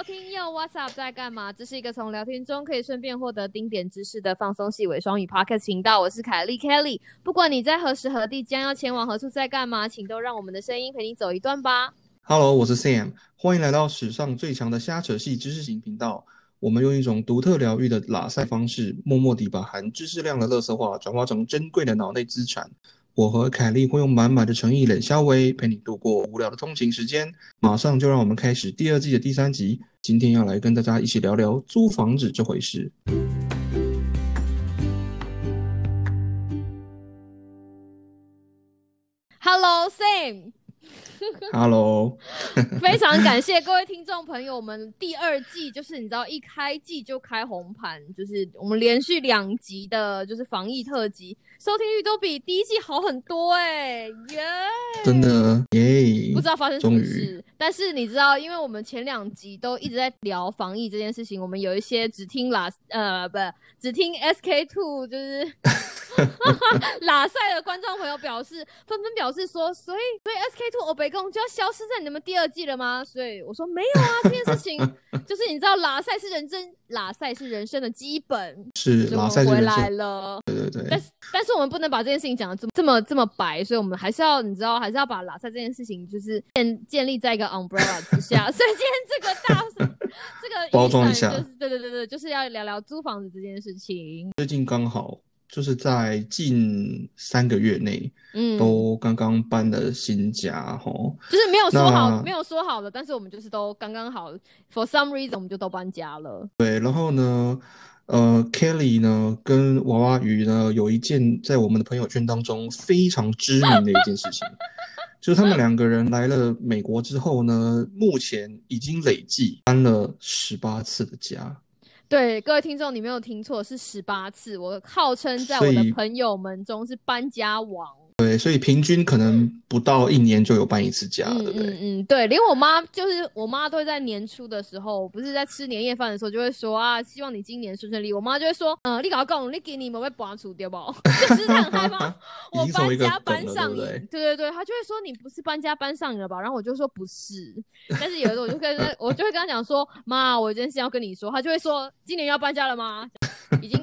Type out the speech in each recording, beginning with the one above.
收听又 What's Up 在干嘛？这是一个从聊天中可以顺便获得丁点知识的放松系伪双语 Podcast 频道。我是凯莉 Kelly。不管你在何时何地，将要前往何处，在干嘛，请都让我们的声音陪你走一段吧。Hello，我是 Sam，欢迎来到史上最强的瞎扯系知识型频道。我们用一种独特疗愈的拉塞方式，默默地把含知识量的垃圾话转化成珍贵的脑内资产。我和凯莉会用满满的诚意冷笑微陪你度过无聊的通勤时间。马上就让我们开始第二季的第三集。今天要来跟大家一起聊聊租房子这回事。Hello Sam，Hello，非常感谢各位听众朋友们。第二季就是你知道一开季就开红盘，就是我们连续两集的，就是防疫特辑，收听率都比第一季好很多哎、耶！真的耶！不知道发生什么事，但是你知道，因为我们前两集都一直在聊防疫这件事情，我们有一些只听 last 呃不只听 SK two 就是 拉塞的观众朋友表示，纷纷表示说，所以所以 SK two 欧北贡就要消失在你们第二季了吗？所以我说没有啊，这件事情就是你知道拉塞是人生拉塞是人生的基本，是拉所以我们回来了。对对对但。是但是我们不能把这件事情讲的这么这么这么白，所以我们还是要你知道，还是要把拉塞这件事情就是建建立在一个 umbrella 之下。所以今天这个大 这个包装一下就是对对对对，就是要聊聊租房子这件事情。最近刚好就是在近三个月内嗯，都刚刚搬了新家吼。就是没有说好那没有说好的，但是我们就是都刚刚好，for some reason 我们就都搬家了。对，然后呢，呃，Kelly 呢跟娃娃鱼呢有一件在我们的朋友圈当中非常知名的一件事情，就是他们两个人来了美国之后呢，目前已经累计搬了十八次的家。对，各位听众，你没有听错，是十八次。我号称在我的朋友们中是搬家王。对，所以平均可能不到一年就有搬一次家，嗯对不对？嗯嗯，对，连我妈就是我妈都会在年初的时候，不是在吃年夜饭的时候，就会说啊，希望你今年顺顺利。我妈就会说，嗯、你搞讲，你给你们被拔除掉不？就是她很害怕 我搬家搬上瘾。对不对对对对，她就会说你不是搬家搬上瘾了吧？然后我就说不是，但是有的时候我就跟她 我就会跟她讲说，妈，我有件事要跟你说。她就会说，今年要搬家了吗？已经。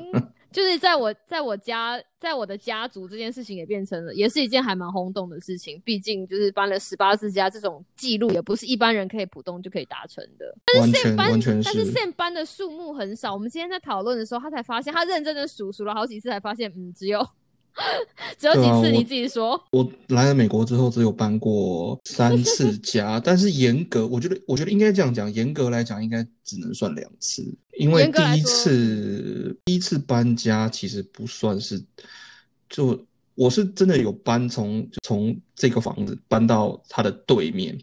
就是在我在我家在我的家族这件事情也变成了，也是一件还蛮轰动的事情。毕竟就是搬了十八次家，这种记录也不是一般人可以普通就可以达成的。完 Sam 搬，完全但是是。Sam 搬的数目很少。我们今天在讨论的时候，他才发现，他认真的数数了好几次，才发现，嗯，只有 只有几次。啊你自己说，我来了美国之后，只有搬过三次家，但是严格，我觉得，我觉得应该这样讲，严格来讲，应该只能算两次，因为第一次第一次搬家其实不算是，就我是真的有搬从从这个房子搬到它的对面，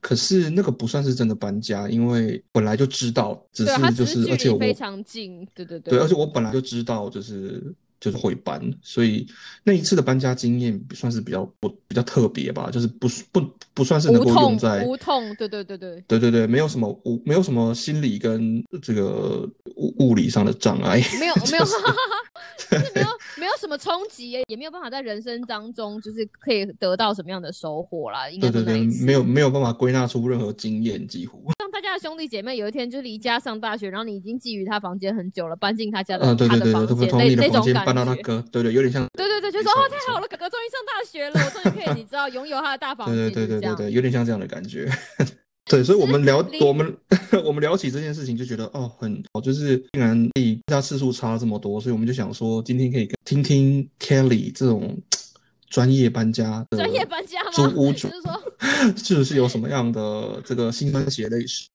可是那个不算是真的搬家，因为本来就知道，只是就是而且我非常近，对对对，而且我本来就知道，就是就是会搬，所以那一次的搬家经验算是比较不比较特别吧，就是不不不算是能够用在，无痛，对对对对。对对对，没有什么无没有什么心理跟这个物物理上的障碍，没有没有，就是没有没有什么冲击，也没有办法在人生当中就是可以得到什么样的收获啦。应该对对对没有没有办法归纳出任何经验，几乎，兄弟姐妹有一天就离家上大学，然后你已经觊觎他房间很久了，搬进他家的、呃，对对对对，他的房间，那那种感觉。到他哥，对对，有点像，对对对，就说哦，太好了，哥哥终于上大学了，我终于可以，你知道，拥有他的大房间，对对对对对对，有点像这样的感觉。对，所以我们聊 我们 我们聊起这件事情，就觉得哦，很好，就是竟然比家次数差这么多，所以我们就想说，今天可以听听 Kelly 这种 专业搬家的专业搬家吗？租屋主就，是说 是是有什么样的这个辛酸血泪史，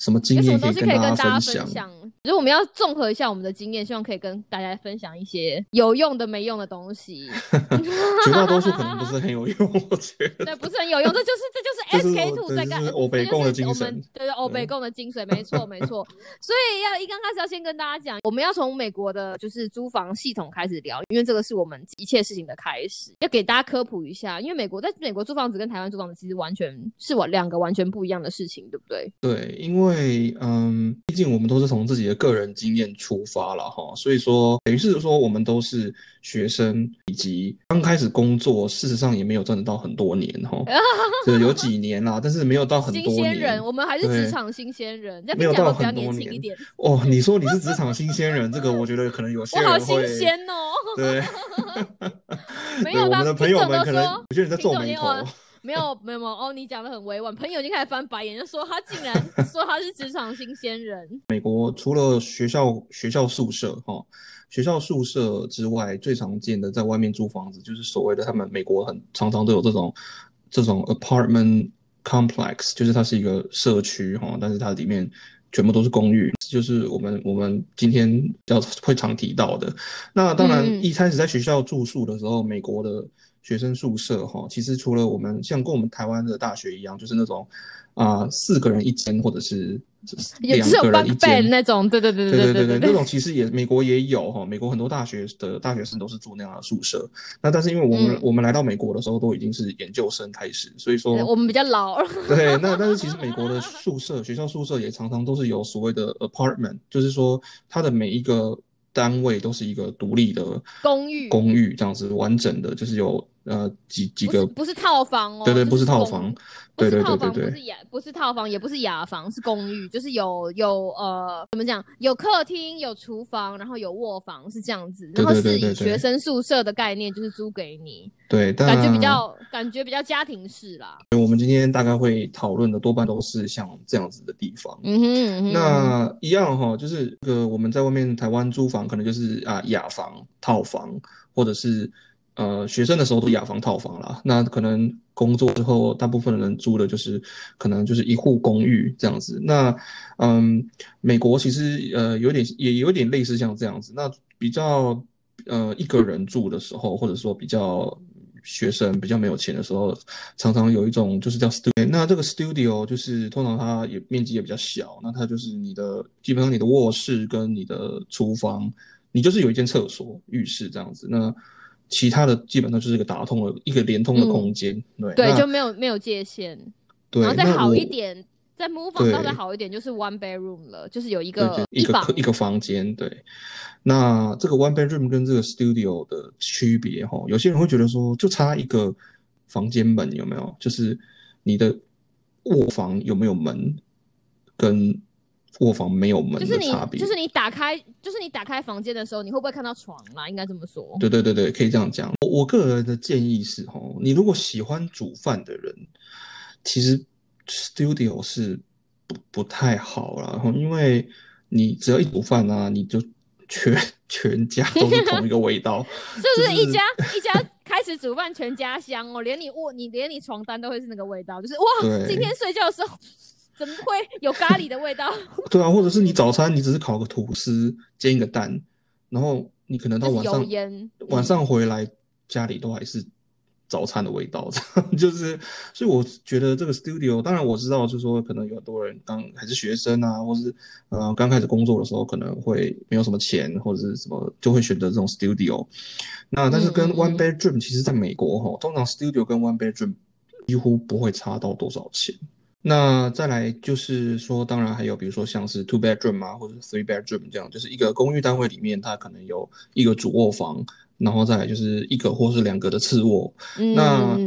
什么经有什么验东西可以跟跟大大家分享？分享？就是我们要综合一下我们的经验，希望可以跟大家分享一些有用的、没用的东西。绝大多数可能不是很有用，我觉得。对，不是很有用，这就是这就是 SK two 在干，是欧北这共的精神们对对欧北共的精髓，没错没错。所以要一刚开始要先跟大家讲，我们要从美国的就是租房系统开始聊，因为这个是我们一切事情的开始，要给大家科普一下。因为美国在美国租房子跟台湾租房子其实完全是我两个完全不一样的事情，对不对？对，因为嗯，毕竟我们都是从自己的个人经验出发了哈，所以说等于是说我们都是学生，以及刚开始工作，事实上也没有赚得到很多年哈，就有几年啦，但是没有到很多新鲜人，年。我们还是职对场新鲜人，没有到很多年。哦，你说你是职场新鲜人，这个我觉得可能有些 我好新人会鲜哦！对，我们的朋友们可能有些人在听皱眉头。没有没有没有哦，你讲的很委婉，朋友已经开始翻白眼，就说他竟然 说他是职场新鲜人。美国除了学校学校宿舍哈、学校宿舍之外，最常见的在外面租房子，就是所谓的他们美国很常常都有这种这种 apartment complex，就是它是一个社区哈、但是它里面全部都是公寓，就是我们我们今天比较会常提到的。那当然，嗯一开始在学校住宿的时候，美国的学生宿舍哈，其实除了我们像跟我们台湾的大学一样，就是那种啊、四个人一间，或者是两也只有个人 bunk 一 bed 间。那种，对对对对对对对，那种其实也美国也有哈，美国很多大学的大学生都是住那样的宿舍。那但是因为我们、嗯我们来到美国的时候都已经是研究生开始，所以说我们比较老，对，那但是其实美国的宿舍学校宿舍也常常都是有所谓的 apartment，就是说它的每一个单位都是一个独立的公寓公寓这样子完整的，就是有呃几几个不是套房哦，对对不是套房，不是对对套房，对对对不是雅，不是套房，也不是雅房，是公寓，就是有有呃，怎么讲？有客厅，有厨房，然后有卧房，是这样子。然后是以对对对对学生宿舍的概念，就是租给你，对，但感觉比较感觉比较家庭式啦。我们今天大概会讨论的多半都是像这样子的地方。嗯哼嗯哼，那一样哈，就是这个我们在外面台湾租房，可能就是啊雅房、套房，或者是呃学生的时候都雅房、套房啦。那可能工作之后，大部分的人租的就是可能就是一户公寓这样子。那嗯，美国其实呃有点也有点类似像这样子。那比较呃一个人住的时候，或者说比较学生比较没有钱的时候，常常有一种就是叫 studio。那这个 studio 就是通常它也面积也比较小，那它就是你的基本上你的卧室跟你的厨房，你就是有一间厕所、浴室这样子。那其他的基本上就是一个打通的一个连通的空间。对，对，就没有没有界限，对，然后再好一点，再 move on 到再好一点，就是 one bedroom 了，就是有一个一个一个房间，对。那这个 one bedroom 跟这个 studio 的区别哈，有些人会觉得说，就差一个房间门有没有？就是你的卧房有没有门，跟卧房没有门的差别。就是你打开就是你打开房间的时候，你会不会看到床啦？应该这么说。对对对对，可以这样讲。我我个人的建议是哦，你如果喜欢煮饭的人，其实 studio 是不不太好啦，然后因为你只要一煮饭啊，你就全 全家都是同一个味道，是不是就是一家一家开始煮饭全家香哦？连你卧你连你床单都会是那个味道，就是哇，今天睡觉的时候怎么会有咖喱的味道？对啊，或者是你早餐你只是烤个吐司煎一个蛋，然后你可能到晚上晚嗯上回来家里都还是早餐的味道，就是，所以我觉得这个 studio，当然我知道，就是说可能有很多人刚还是学生啊，或是呃刚开始工作的时候可能会没有什么钱或者是什么，就会选择这种 studio。那但是跟 one 嗯 bedroom，其实在美国哈，通常 studio 跟 one bedroom 几乎不会差到多少钱。那再来就是说，当然还有比如说像是 two bedroom 啊，或者 three bedroom 这样，就是一个公寓单位里面，它可能有一个主卧房，然后再来就是一个或是两个的次卧。嗯那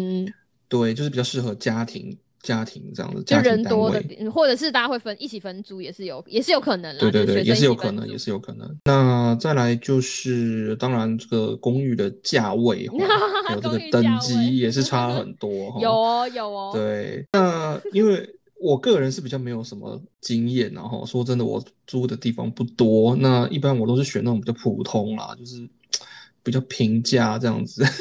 对，就是比较适合家庭家庭这样的就家人多的或者是大家会分一起分租，也是有也是有可能啦。对对对，也是有可能，也是有可能。那再来就是，当然这个公寓的价位，还有这个等级也是差很多。有哦有哦，对，那因为我个人是比较没有什么经验，然后说真的，我租的地方不多，那一般我都是选那种比较普通啦，就是比较平价这样子。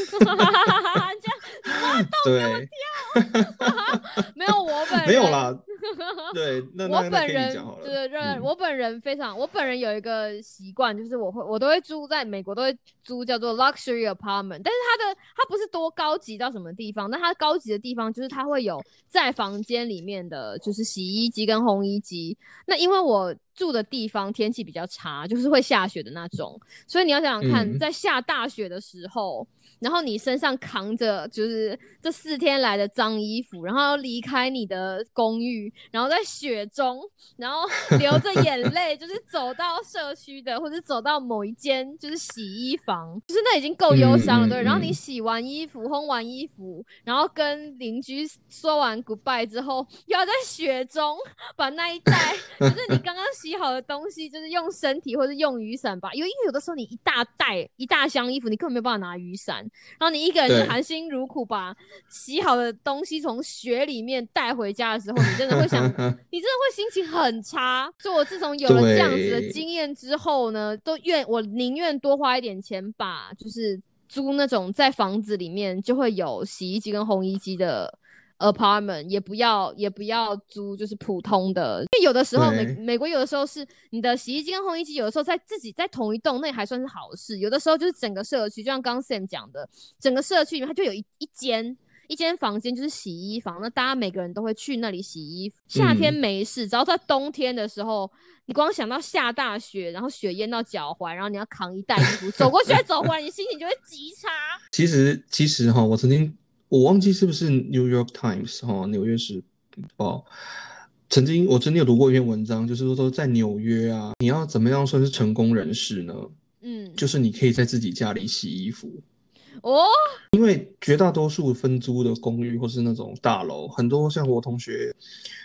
这样对，没有我本人没有啦。对，那我本人。对对，嗯我本人非常，我本人有一个习惯，就是我会我都会租在美国都会租叫做 luxury apartment，但是它的它不是多高级到什么地方，那它高级的地方就是它会有在房间里面的就是洗衣机跟烘衣机。那因为我住的地方天气比较差，就是会下雪的那种，所以你要想想看，嗯在下大雪的时候，然后你身上扛着就是这四天来的脏衣服，然后要离开你的公寓，然后在雪中，然后 流着眼泪，就是走到社区的，或者走到某一间就是洗衣房，就是那已经够忧伤了，对。然后你嗯洗完衣服、烘完衣服，然后跟邻居说完 goodbye 之后，又要在雪中把那一袋，就是你刚刚洗好的东西，就是用身体或者用雨伞吧，因为因为有的时候你一大袋一大箱衣服，你根本没有办法拿雨伞，然后你一个人含辛茹苦把洗好的东西从雪里面带回家的时候，你真的会想，你真的会心情很差。所以我自从有了这样子的经验之后呢，都愿我宁愿多花一点钱把就是租那种在房子里面就会有洗衣机跟烘衣机的 apartment，也不要也不要租就是普通的，因为有的时候美美国有的时候是你的洗衣机跟烘衣机，有的时候在自己在同一栋，那也还算是好事。有的时候就是整个社区，就像刚刚 Sam 讲的，整个社区里面它就有一一间。一间房间就是洗衣房，那大家每个人都会去那里洗衣服。夏天嗯没事，只要在冬天的时候，你光想到下大雪，然后雪淹到脚踝，然后你要扛一袋衣服走过去再走回来，你心情就会极差。其实其实哈，我曾经我忘记是不是 New York Times 哈，纽约时报。曾经我真的有读过一篇文章，就是说说在纽约啊，你要怎么样算是成功人士呢？嗯，就是你可以在自己家里洗衣服，哦，因为绝大多数分租的公寓或是那种大楼，很多像我同学，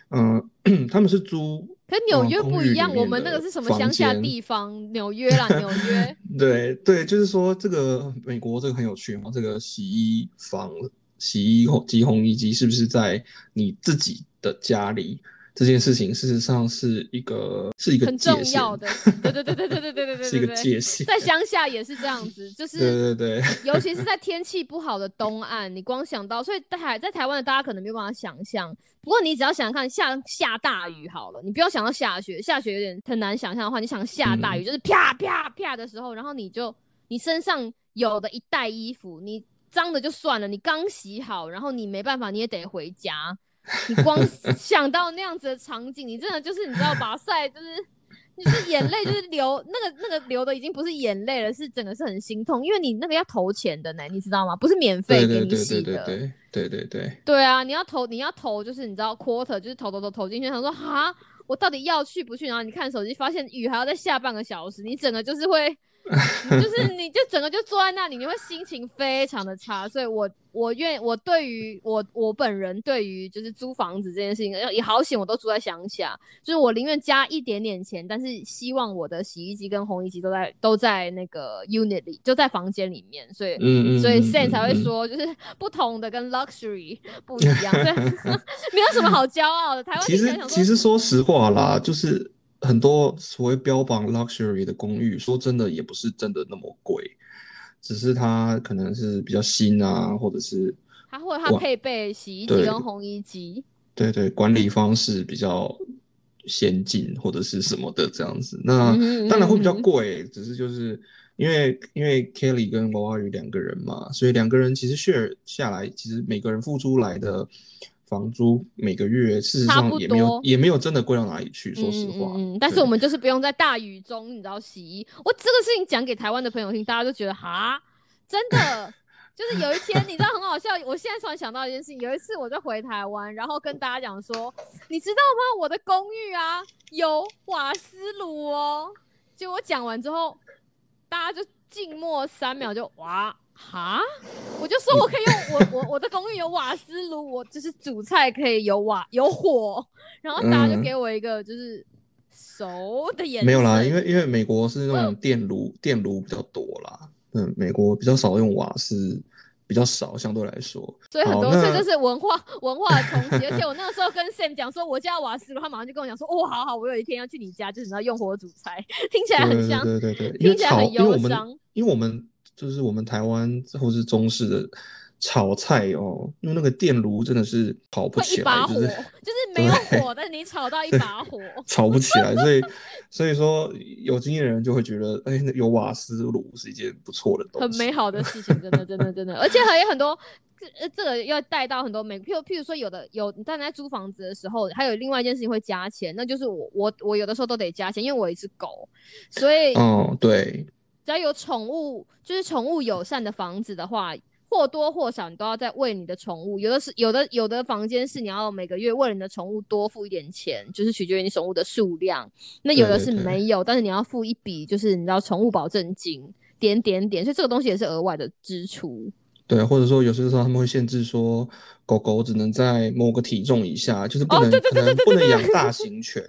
嗯、他们是租可纽约不一样，我面们那个是什么房乡下地方？纽约啦，纽约。对对，就是说这个美国这个很有趣嘛，这个洗衣房、洗衣烘机、烘衣机是不是在你自己的家里？这件事情事实上是一个是一个很，重要的，对对对对对对对对对，是一个对界限。在乡下也是这样子，就是 对对对，尤其是在天气不好的东岸，你光想到，所以在台在台湾的大家可能没有办法想象。不过你只要想想看，下下大雨好了，你不要想到下雪，下雪有点很难想象的话，你想下大雨，嗯就是啪啪啪的时候，然后你就你身上有的一袋衣服，你脏的就算了，你刚洗好，然后你没办法，你也得回家。你光想到那样子的场景，你真的就是你知道把赛就是。就是眼泪，就是流那个那个流的已经不是眼泪了，是整个是很心痛，因为你那个要投钱的呢，你知道吗？不是免费给对对对对你洗的。对对对对对，对啊，你要投你要投，就是你知道 quarter 就是投投投投进去，想说哈，我到底要去不去？然后你看手机，发现雨还要再下半个小时，你整个就是会，你就是 你就整个就坐在那里，你会心情非常的差。所以我我愿我对于我我本人对于就是租房子这件事情，也好险我都住在乡下，就是我宁愿加一点点钱，但是希望我的洗衣机跟烘衣机都在都在那个 unit 里，就在房间里面，所以。所以嗯 Sen 嗯才会嗯说，就是不同的跟 luxury 不一样，所以 没有什么好骄傲的。台湾其实其实说实话啦，就是很多所谓标榜 luxury 的公寓，说真的也不是真的那么贵，只是它可能是比较新啊，或者是它会它配备洗衣机跟烘衣机，对对管理方式比较先进或者是什么的这样子。那嗯当然会比较贵，只是就是因为因为 Kelly 跟娃娃鱼两个人嘛，所以两个人其实 share 下来，其实每个人付出来的房租每个月事实上也没有多也没有真的贵到哪里去，说实话。嗯但是我们就是不用在大雨中，你知道洗衣。我这个事情讲给台湾的朋友听，大家都觉得哈，真的。就是有一天，你知道很好笑。我现在突然想到一件事情，有一次我就回台湾，然后跟大家讲说，你知道吗？我的公寓啊有瓦斯炉哦。结果讲完之后，大家就静默三秒就，哇哈，我就说我可以用我我我的公寓有瓦斯炉，我就是煮菜可以有瓦有火，然后大家就嗯给我一个就是熟的眼神。没有啦，因为因为美国是那种电炉，电炉比较多啦。嗯，美国比较少用瓦斯，比较少，相对来说。所以很多，好那所以就是文化文化的冲击。而且我那个时候跟 Sam 讲说我家有瓦斯炉，他马上就跟我讲说，哦，好好，我有一天要去你家，就是你要用火煮菜，听起来很对像。对对对听起来很因为我们忧伤因为我们就是我们台湾或是中式的炒菜哦，用那个电炉真的是炒不起来，就是就是没有火，但是你炒到一把火，炒不起来。所以，所以说有经验的人就会觉得，哎，有瓦斯炉是一件不错的东西，很美好的事情，真的，真的，真的，而且还有很多。这这个要带到很多美，譬如譬如说有的有，你在租房子的时候，还有另外一件事情会加钱，那就是我我我有的时候都得加钱，因为我一只狗，所以哦对，只要有宠物，就是宠物友善的房子的话，或多或少你都要在为你的宠物，有的是有的有的房间是你要每个月为了你的宠物多付一点钱，就是取决于你宠物的数量，那有的是没有，但是你要付一笔就是你知道宠物保证金点点点，所以这个东西也是额外的支出。对，或者说有些时候他们会限制说，狗狗只能在某个体重以下，就是不能可能不能养大型犬，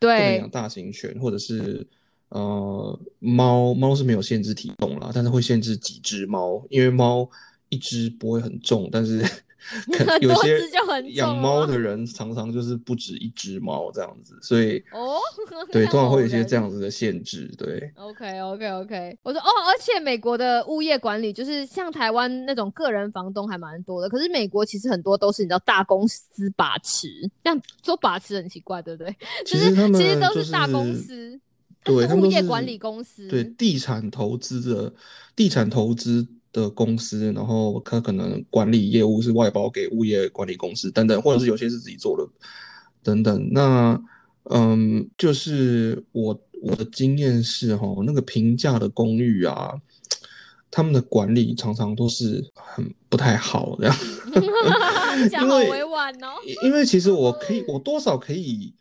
对，不能养大型犬，或者是呃猫猫是没有限制体重啦，但是会限制几只猫，因为猫一只不会很重，但是。有些养猫的人常常就是不止一只猫这样子，所以哦，对，通常会有一些这样子的限制。对，OK OK OK，我说哦，而且美国的物业管理就是像台湾那种个人房东还蛮多的，可是美国其实很多都是你知道大公司把持，这样说把持很奇怪，对不对？其实他们其实都是大公司，对，物业管理公司，对，地产投资的地产投资。的公司，然后他可能管理业务是外包给物业管理公司等等，或者是有些是自己做的等等。那嗯，就是我我的经验是哈，那个平价的公寓啊，他们的管理常常都是很不太好这样。讲好委婉哦。因为其实我可以，我多少可以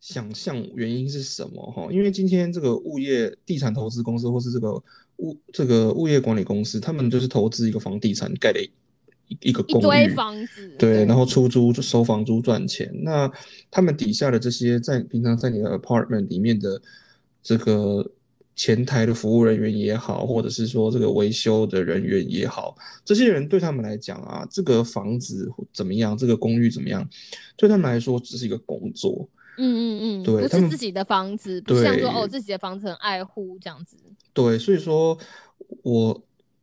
想象原因是什么哈？因为今天这个物业地产投资公司或是这个。物这个物业管理公司，他们就是投资一个房地产，盖了一一个公寓，房子，对，然后出租收房租赚钱。那他们底下的这些在平常在你的 apartment 里面的这个前台的服务人员也好，或者是说这个维修的人员也好，这些人对他们来讲啊，这个房子怎么样，这个公寓怎么样，对他们来说只是一个工作。嗯嗯嗯，对，不是自己的房子，不像说哦自己的房子很爱护这样子。对，所以说，我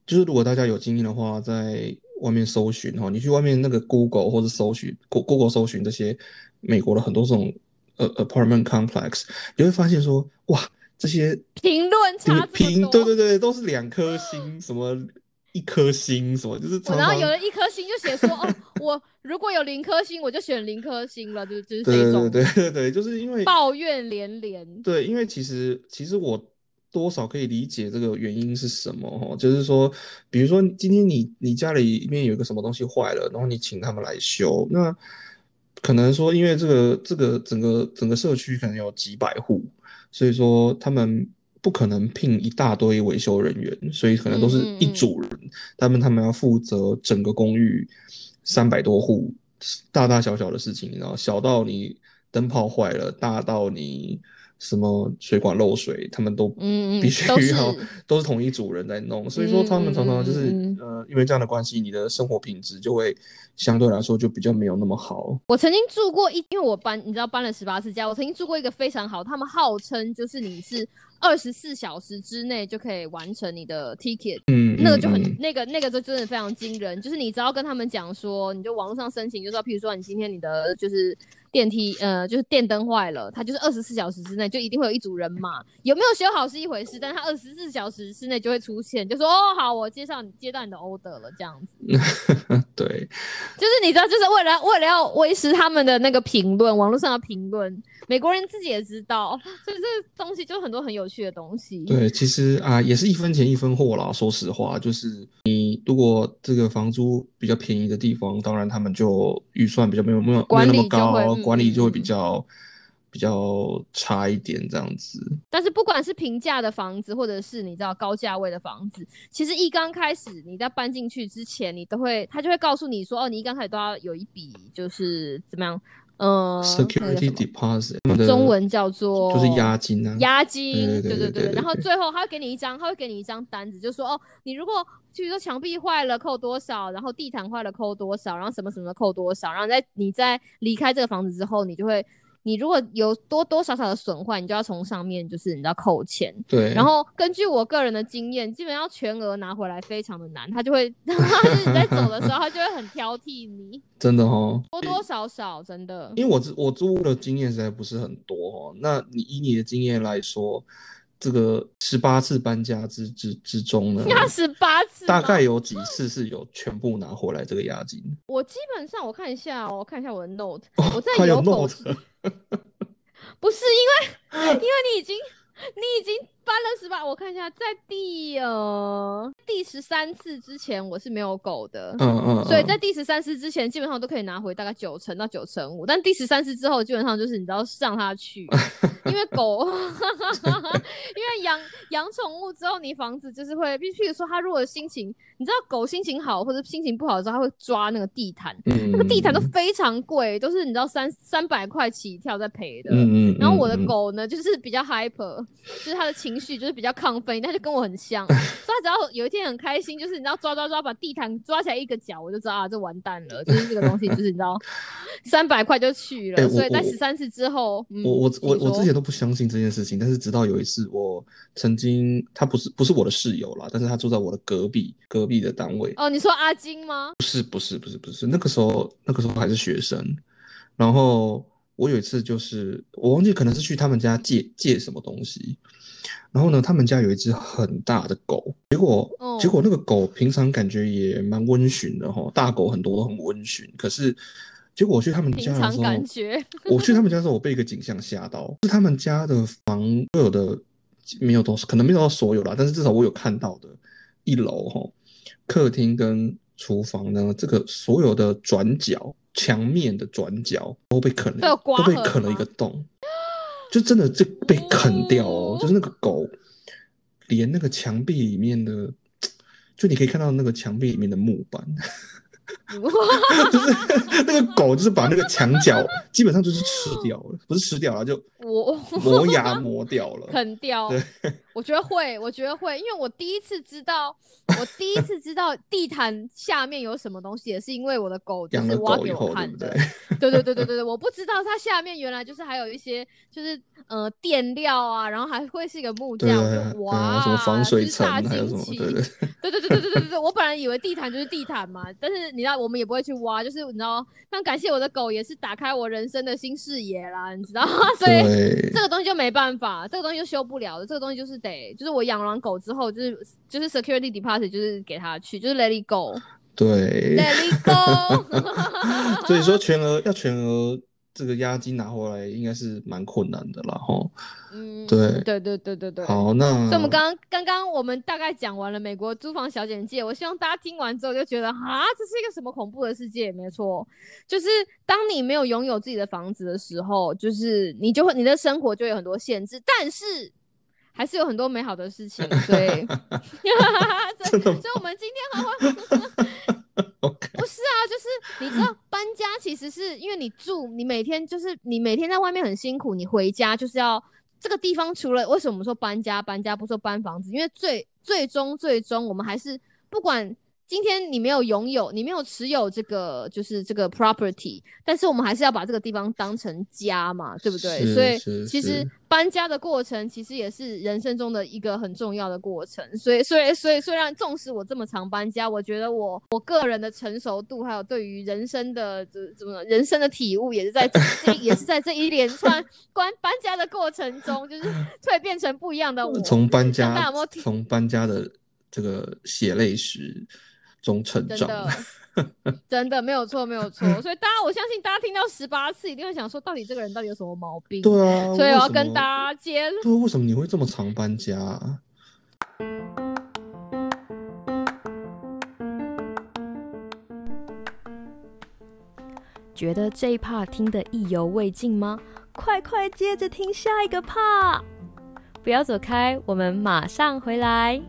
就是如果大家有经验的话，在外面搜寻哈，你去外面那个 Google 或者搜寻 Google 搜寻这些美国的很多这种呃 apartment complex，你会发现说，哇，这些评论差评，对对对，都是两颗星，什么一颗星，什么就是，然后有了一颗星就写说，哦，我如果有零颗星，我就选零颗星了，就就是这种，对对对对，就是因为抱怨连连。对，因为其实其实我。多少可以理解这个原因是什么哦，就是说，比如说今天你你家里面有一个什么东西坏了，然后你请他们来修，那可能说因为这个这个整个整个社区可能有几百户，所以说他们不可能聘一大堆维修人员，所以可能都是一组人，他们他们要负责整个公寓三百多户大大小小的事情，然后小到你灯泡坏了，大到你。什么水管漏水，他们都必须要 都是同一组人在弄，所以说他们常常就是呃，因为这样的关系，你的生活品质就会相对来说就比较没有那么好。我曾经住过一，因为我搬，你知道搬了十八次家，我曾经住过一个非常好，他们号称就是你是二十四小时之内就可以完成你的 ticket，嗯，那个就很那个那个就真的非常惊人，就是你只要跟他们讲说，你就网络上申请，就说譬如说你今天你的就是。电梯呃，就是电灯坏了，它就是二十四小时之内就一定会有一组人马，有没有修好是一回事，但是它二十四小时之内就会出现，就说哦好，我接上接到你的 order 了这样子。对，就是你知道，就是为了为了要维持他们的那个评论，网络上的评论，美国人自己也知道，所以这东西就很多很有趣的东西。对，其实啊，也是一分钱一分货啦。说实话，就是你如果这个房租比较便宜的地方，当然他们就预算比较没有没有没有那么高。管理就会比较比较差一点这样子，但是不管是平价的房子，或者是你知道高价位的房子，其实一刚开始你在搬进去之前，你都会他就会告诉你说，哦，你一刚开始都要有一笔就是怎么样，呃，security deposit，中文叫做就是押金啊，押金，对对对，然后最后他会给你一张，他会给你一张单子，就说哦，你如果比如说墙壁坏了扣多少，然后地毯坏了扣多少，然后什么什么扣多少，然后在你在离开这个房子之后，你就会。你如果有多多少少的损坏，你就要从上面就是你知道扣钱。对，然后根据我个人的经验，基本上全额拿回来非常的难，他就会，就是你在走的时候，他就会很挑剔你，真的哦，多多少少真的。因为我我租屋的经验实在不是很多哦，那你以你的经验来说。这个十八次搬家之之之中呢，那十八次，大概有几次是有全部拿回来这个押金？我基本上我看一下，我看一下我的 note，我在有 note，不是因为因为你已经你已经。搬了十八，我看一下，在第呃第十三次之前我是没有狗的，嗯嗯，所以在第十三次之前基本上都可以拿回大概九成到九成五，但第十三次之后基本上就是你知道上它去，因为狗，因为养养宠物之后你房子就是会，譬如说它如果心情，你知道狗心情好或者心情不好的时候，它会抓那个地毯，那个地毯都非常贵，都是你知道三三百块起跳在赔的，嗯嗯，然后我的狗呢就是比较 hyper，就是它的情。情绪就是比较亢奋，他就跟我很像，所以他只要有一天很开心，就是你知道抓抓抓把地毯抓起来一个角，我就知道啊，这完蛋了，就是这个东西，就是你知道 三百块就去了。所以在十三次之后，我我我我之前都不相信这件事情，但是直到有一次，我曾经他不是不是我的室友啦，但是他住在我的隔壁隔壁的单位。哦，你说阿金吗？不是不是不是不是，那个时候那个时候还是学生，然后我有一次就是我忘记可能是去他们家借借什么东西。然后呢，他们家有一只很大的狗，结果结果那个狗平常感觉也蛮温驯的哈，大狗很多都很温驯。可是结果我去他们家的时候，我去他们家的时候，我被一个景象吓到，是他们家的房所有的没有都是可能没有到所有啦，但是至少我有看到的一楼哈，客厅跟厨房呢，这个所有的转角墙面的转角都被啃了，都被啃了一个洞。就真的就被啃掉哦，就是那个狗，连那个墙壁里面的，就你可以看到那个墙壁里面的木板。就是那个狗，就是把那个墙角基本上就是吃掉了，不是吃掉了，就磨。磨牙磨掉了，啃掉。对，我觉得会，我觉得会，因为我第一次知道，我第一次知道地毯下面有什么东西，也是因为我的狗就是挖给我看的。对对对对对对，我不知道它下面原来就是还有一些就是呃垫料啊，然后还会是一个木架，哇，什么防水层还有什么？对对对对对对对对对，我本来以为地毯就是地毯嘛，但是。你知道，我们也不会去挖，就是你知道，那感谢我的狗，也是打开我人生的新视野啦，你知道，所以这个东西就没办法，这个东西就修不了的，这个东西就是得，就是我养完狗之后，就是就是 security deposit，就是给他去，就是 let it go，对，let it go，所以说全额要全额。这个押金拿回来应该是蛮困难的了哈。嗯，对对对对对对。好，那所以我们刚刚刚刚我们大概讲完了美国租房小简介，我希望大家听完之后就觉得啊，这是一个什么恐怖的世界？没错，就是当你没有拥有自己的房子的时候，就是你就会你的生活就有很多限制，但是还是有很多美好的事情。所以，所以，所以我们今天还会。不是啊，就是你知道搬家其实是因为你住，你每天就是你每天在外面很辛苦，你回家就是要这个地方。除了为什么我们说搬家搬家不说搬房子，因为最最终最终我们还是不管。今天你没有拥有，你没有持有这个，就是这个 property，但是我们还是要把这个地方当成家嘛，对不对？所以其实搬家的过程其实也是人生中的一个很重要的过程。所以，所以，所以，虽然纵使我这么常搬家，我觉得我我个人的成熟度，还有对于人生的这怎么人生的体悟，也是在这也是在这一连串 关搬家的过程中，就是蜕变成不一样的我。从搬家，从搬家的这个血泪史。中成长，真的，真的没有错，没有错。所以大家，我相信大家听到十八次，一定会想说，到底这个人到底有什么毛病？对啊，所以我要跟大家揭对，为什么你会这么常搬家？觉得这一 part 听得意犹未尽吗？快快接着听下一个 part！不要走开，我们马上回来。